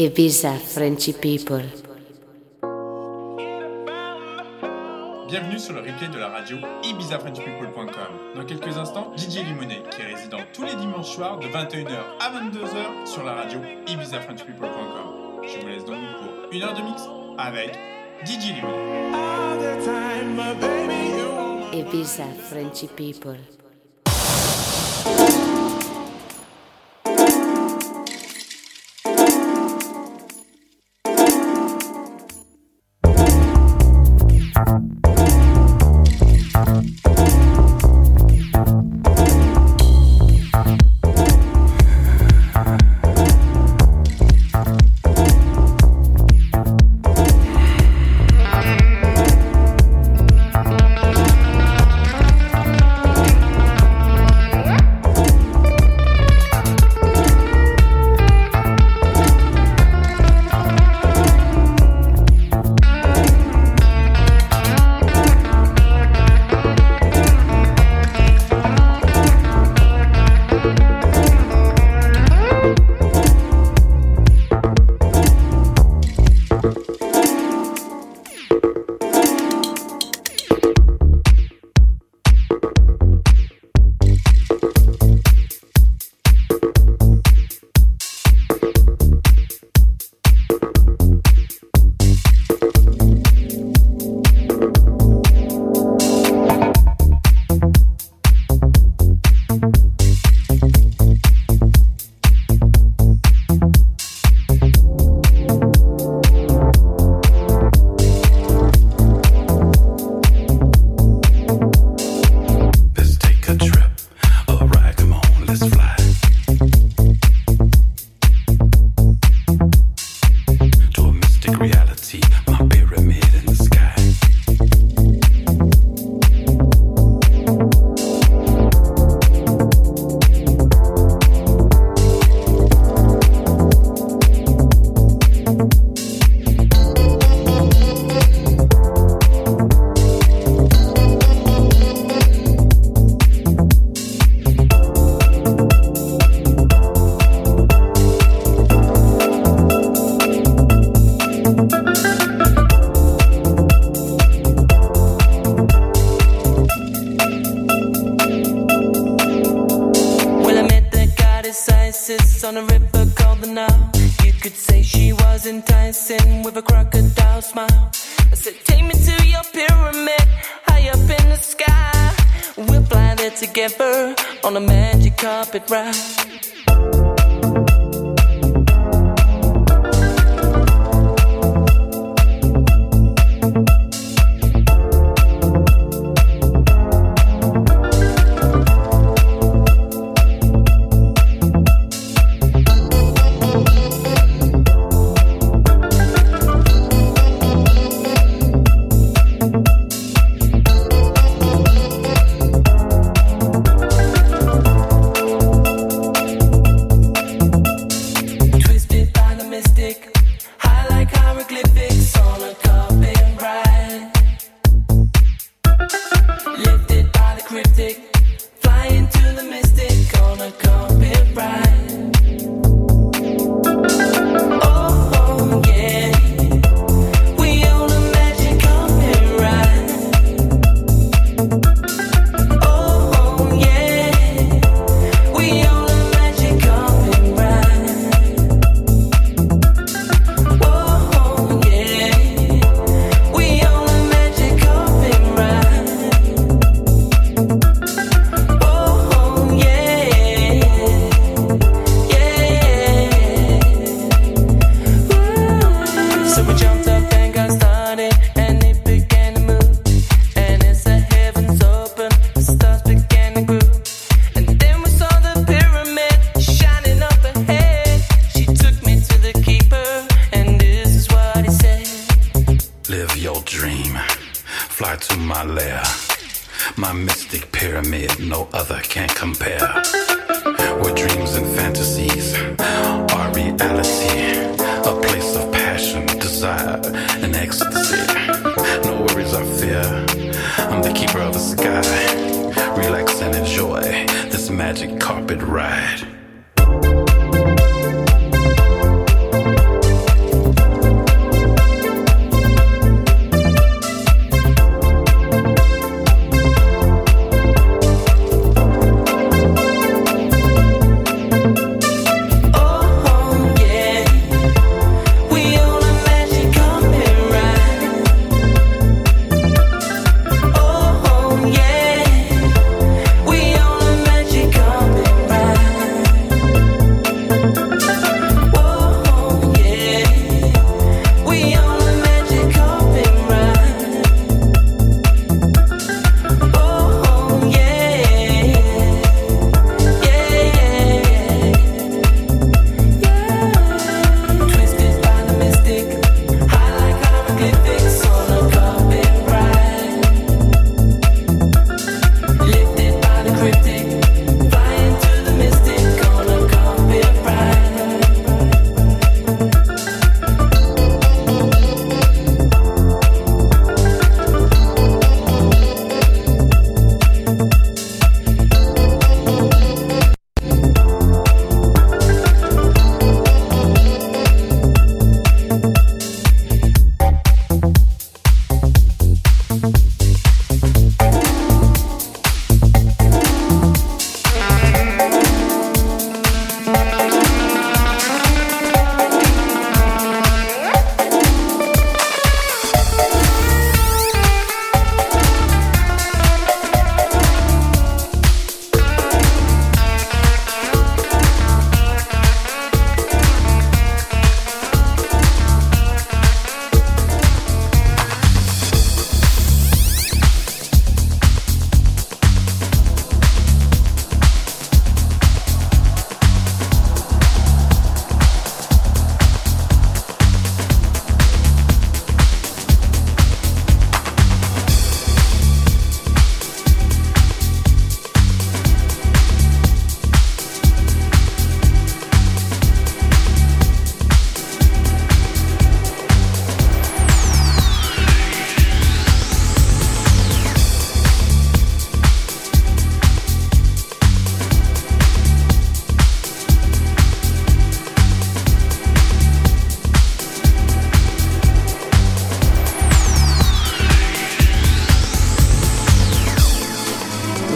Ibiza Frenchy People. Bienvenue sur le replay de la radio ibizafrenchpeople.com. Dans quelques instants, DJ Limonet, qui est résident tous les dimanches soirs de 21h à 22h sur la radio ibizafrenchpeople.com. Je vous laisse donc pour une heure de mix avec DJ Limonet. Ibiza Frenchy People.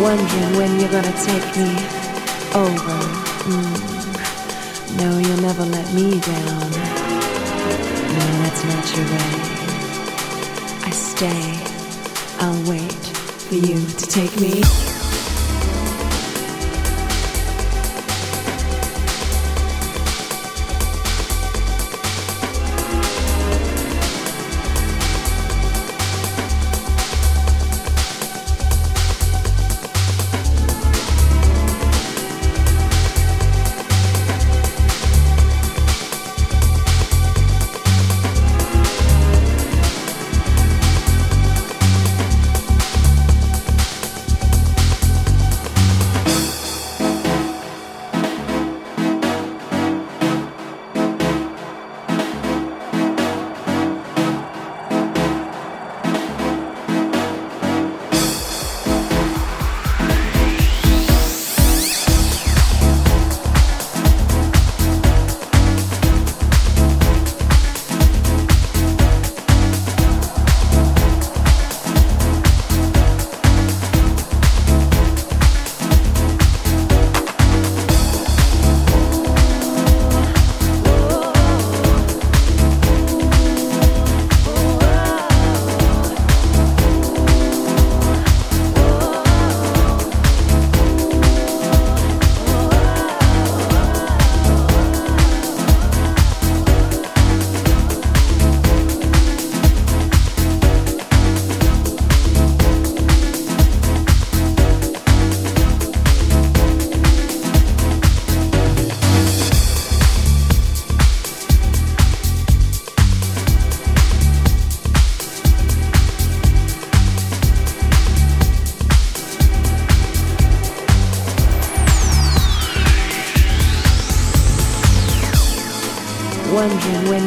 Wondering when you're gonna take me over. Mm. No, you'll never let me down. No, that's not your way. I stay. I'll wait for you to take me.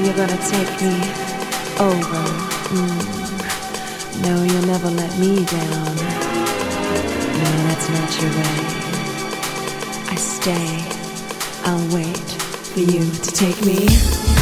You're gonna take me over. Mm. No, you'll never let me down. No, that's not your way. I stay. I'll wait for you to take me.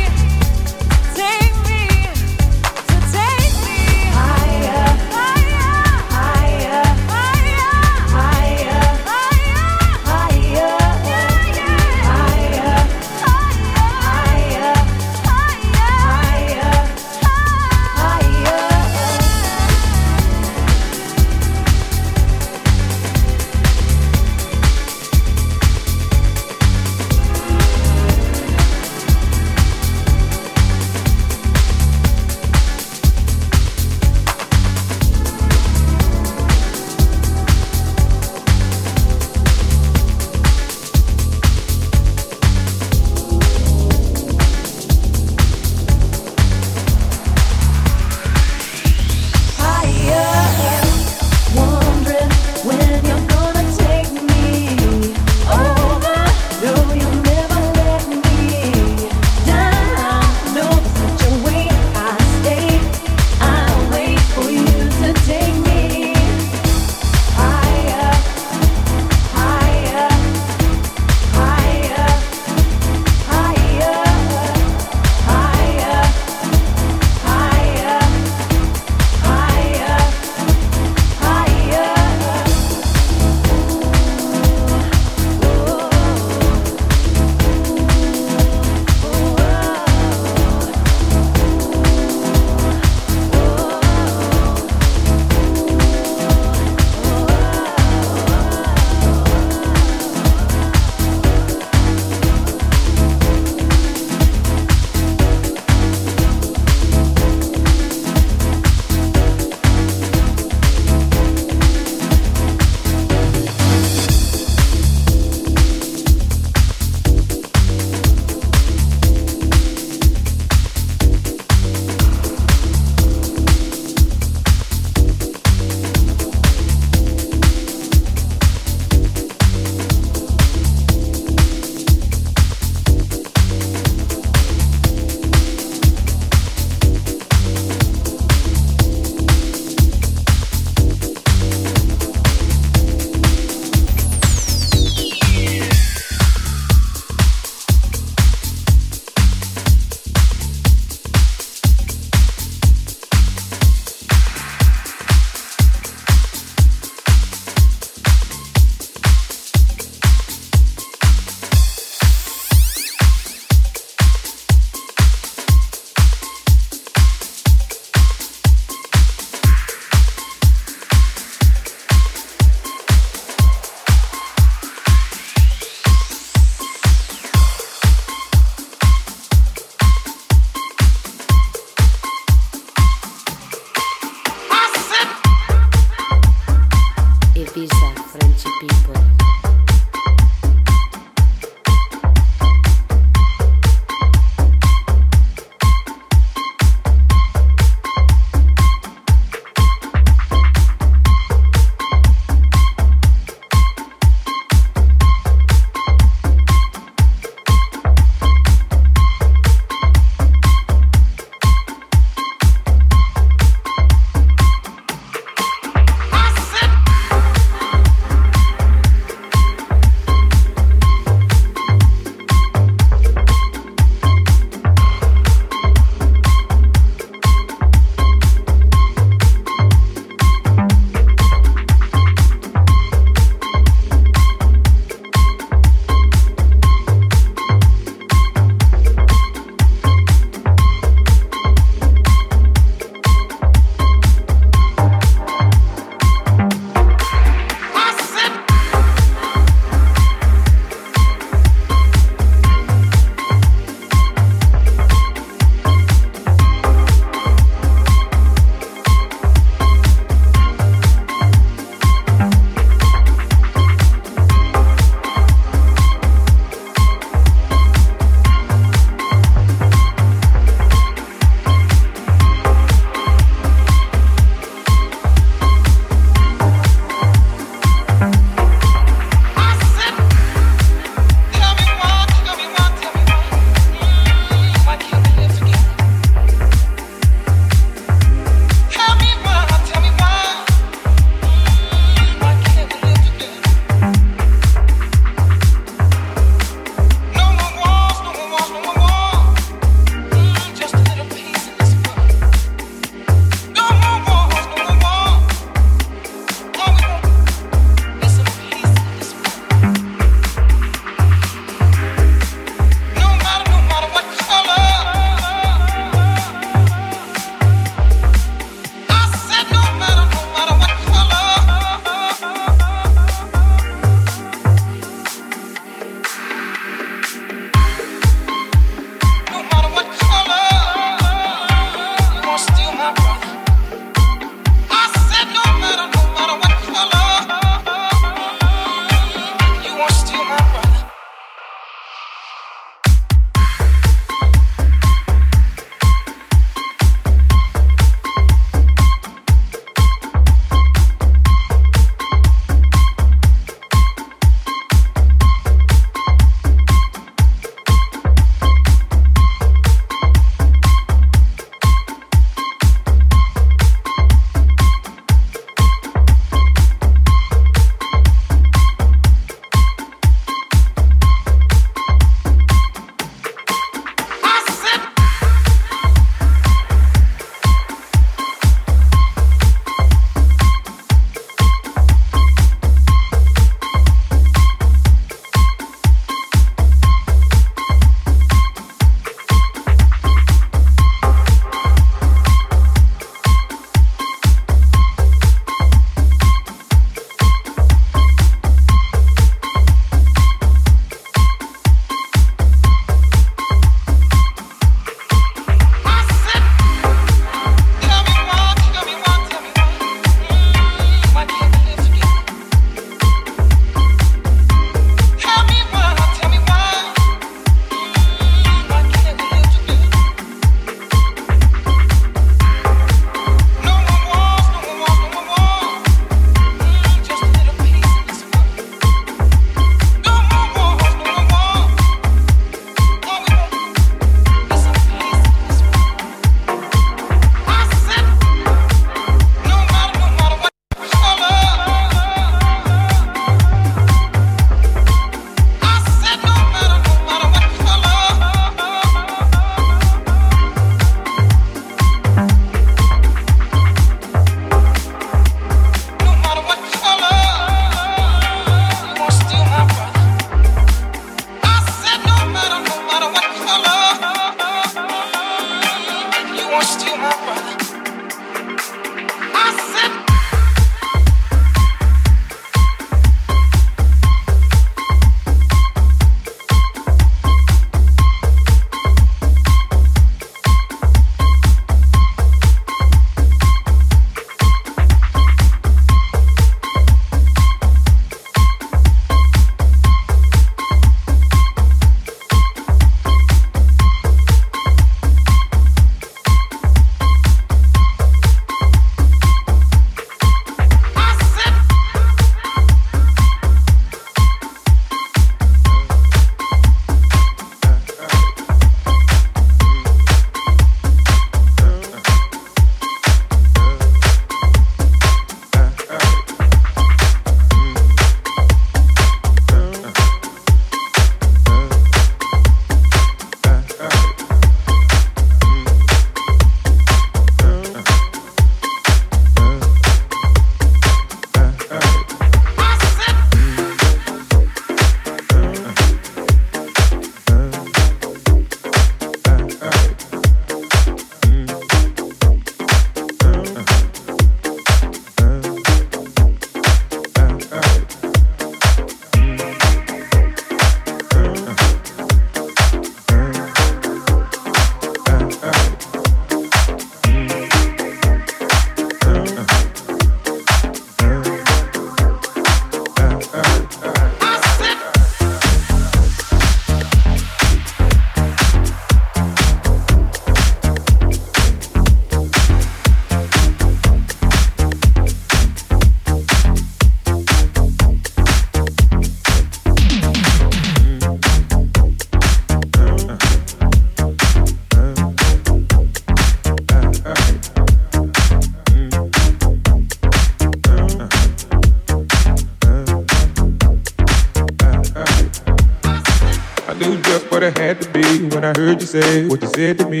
Say what you said to me.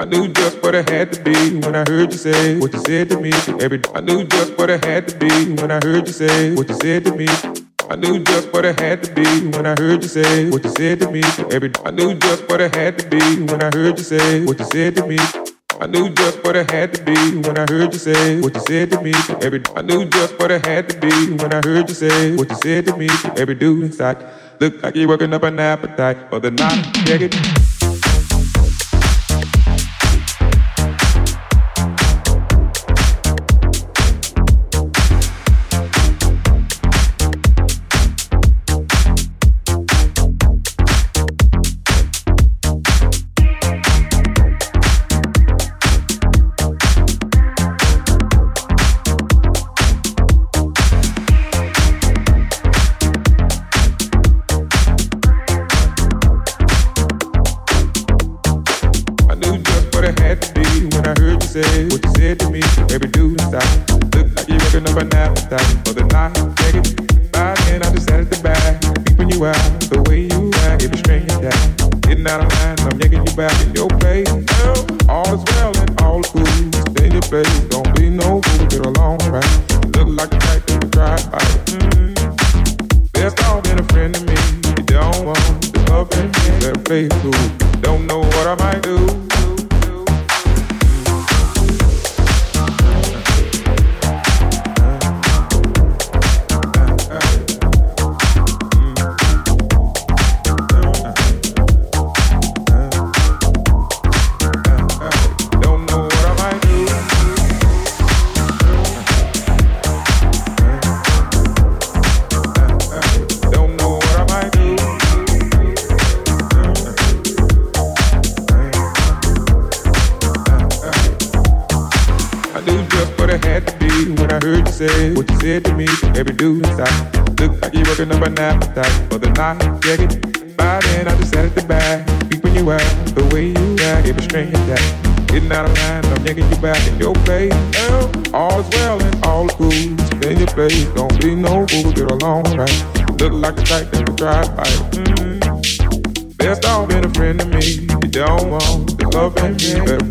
I knew just what I had to be when I heard you say what you said to me. Every I knew just what I had to be when I heard you say what you said to me. I knew just what I had to be when I heard you say what you said to me. Every I knew just what I had to be when I heard you say what you said to me. I knew just what I had to be when I heard you say what you said to me. Every I knew just what I had to be when I heard you say what you said to me. Every dude inside look like you're working up an appetite for the night. Check it.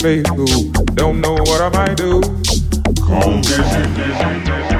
faithful. Don't know what I might do. Come visit, visit, visit.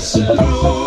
Thing.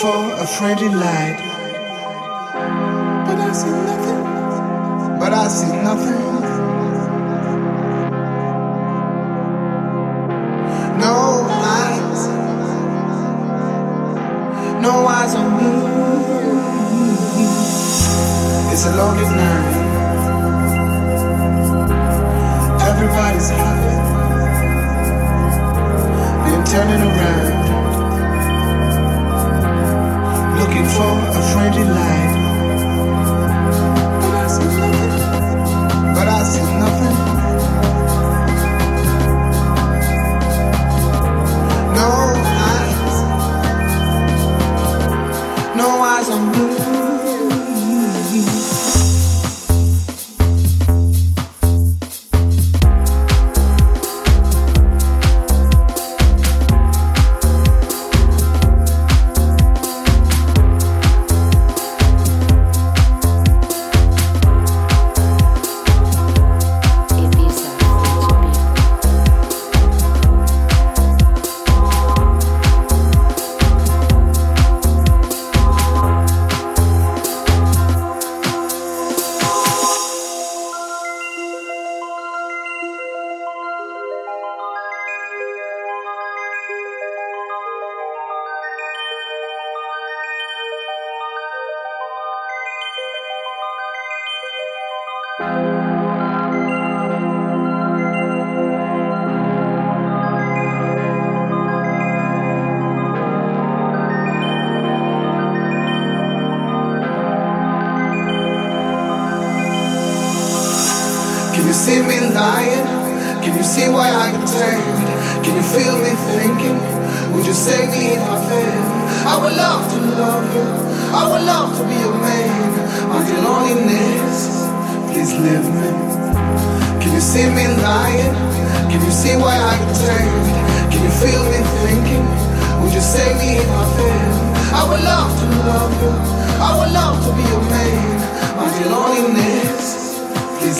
for a friendly light. But I see nothing. But I see nothing. No eyes. No eyes on me. It's a lonely night. Everybody's happy. Then turning around. for a friendly life.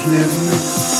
living.